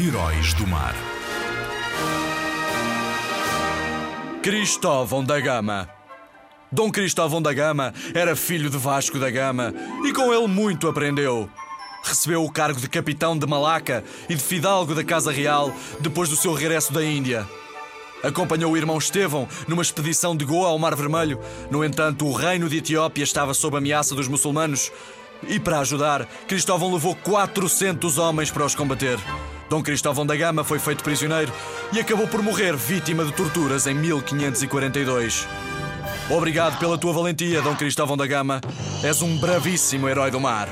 Heróis do Mar. Cristóvão da Gama. Dom Cristóvão da Gama era filho de Vasco da Gama e com ele muito aprendeu. Recebeu o cargo de capitão de Malaca e de fidalgo da Casa Real depois do seu regresso da Índia. Acompanhou o irmão Estevão numa expedição de Goa ao Mar Vermelho. No entanto, o reino de Etiópia estava sob ameaça dos muçulmanos e, para ajudar, Cristóvão levou 400 homens para os combater. Dom Cristóvão da Gama foi feito prisioneiro e acabou por morrer vítima de torturas em 1542. Obrigado pela tua valentia, Dom Cristóvão da Gama. És um bravíssimo herói do mar.